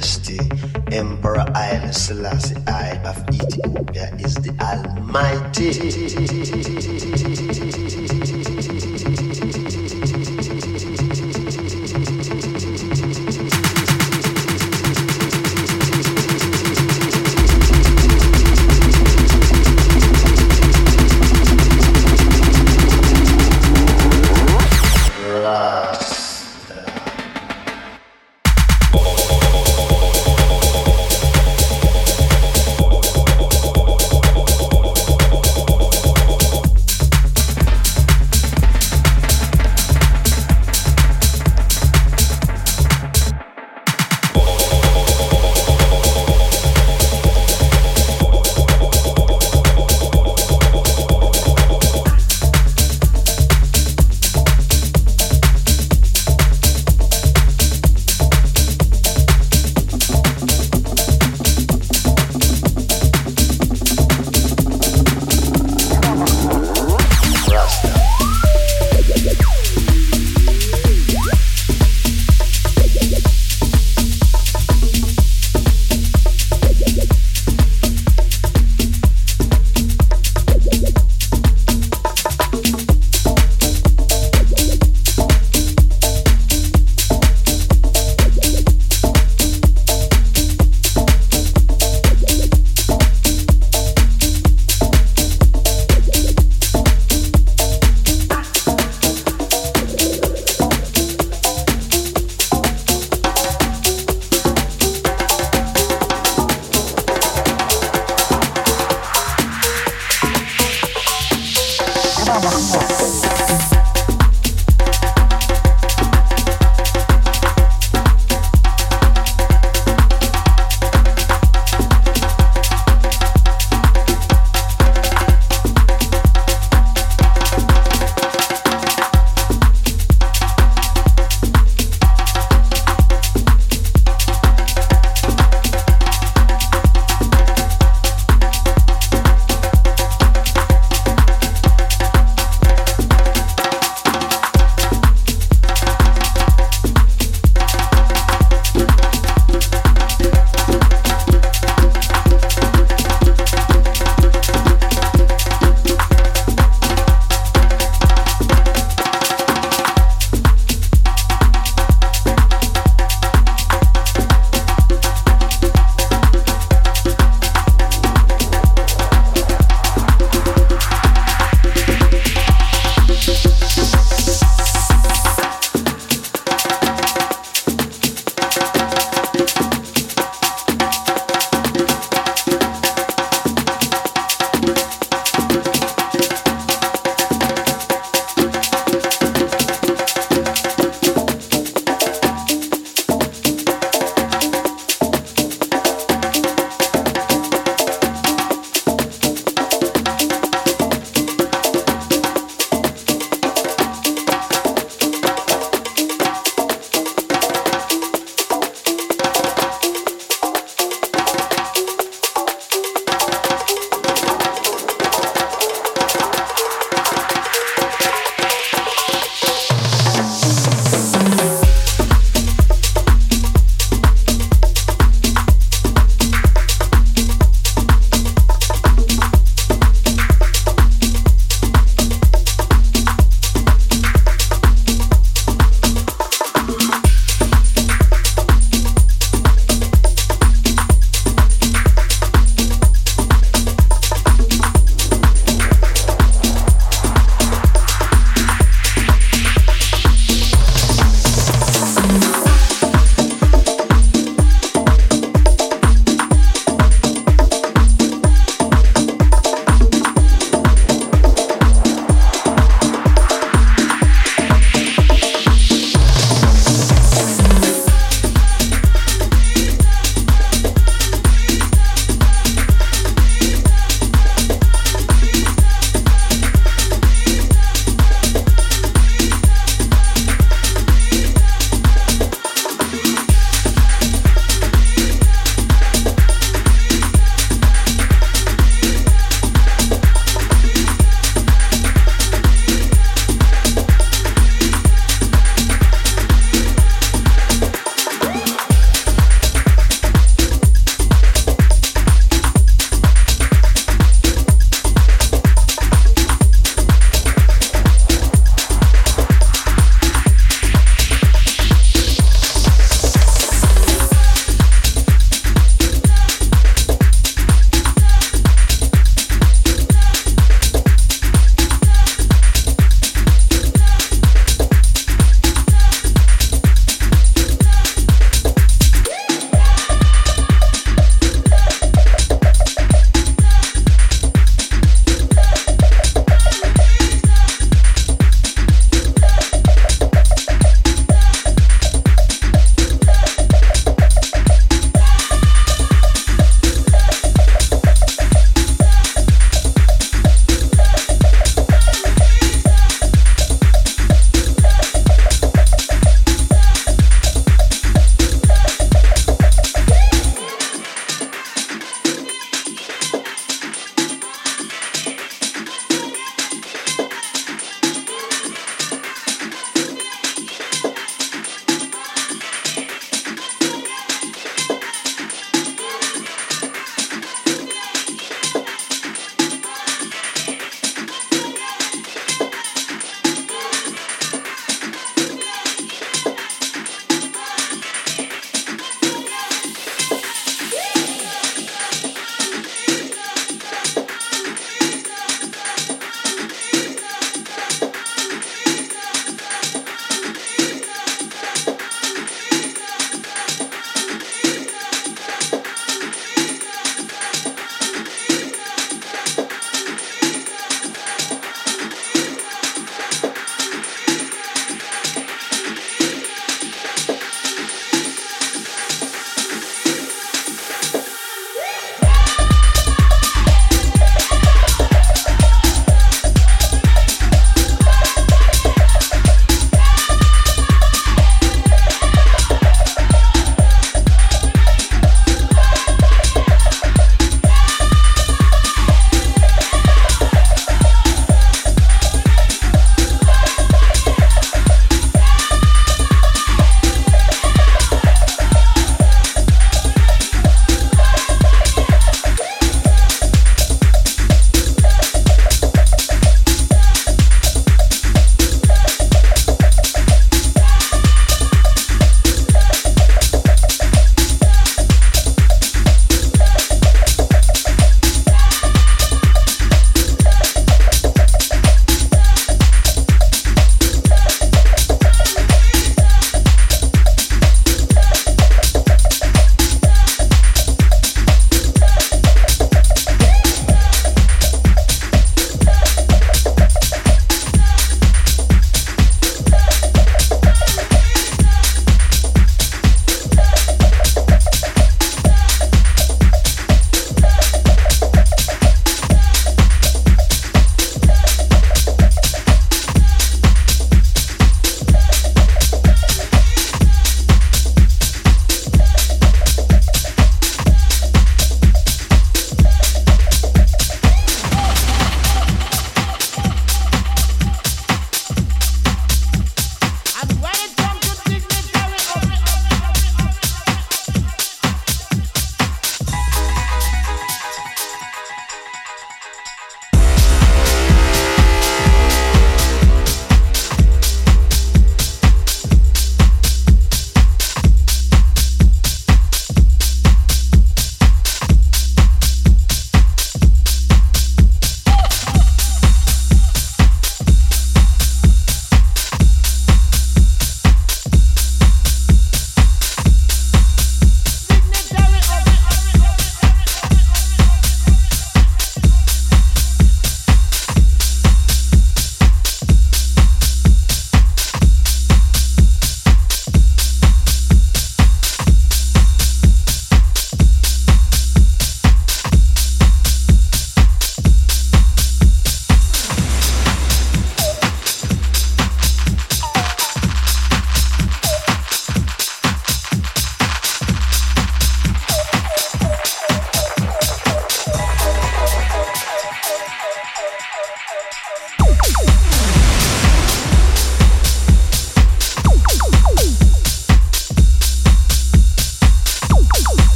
Majesty,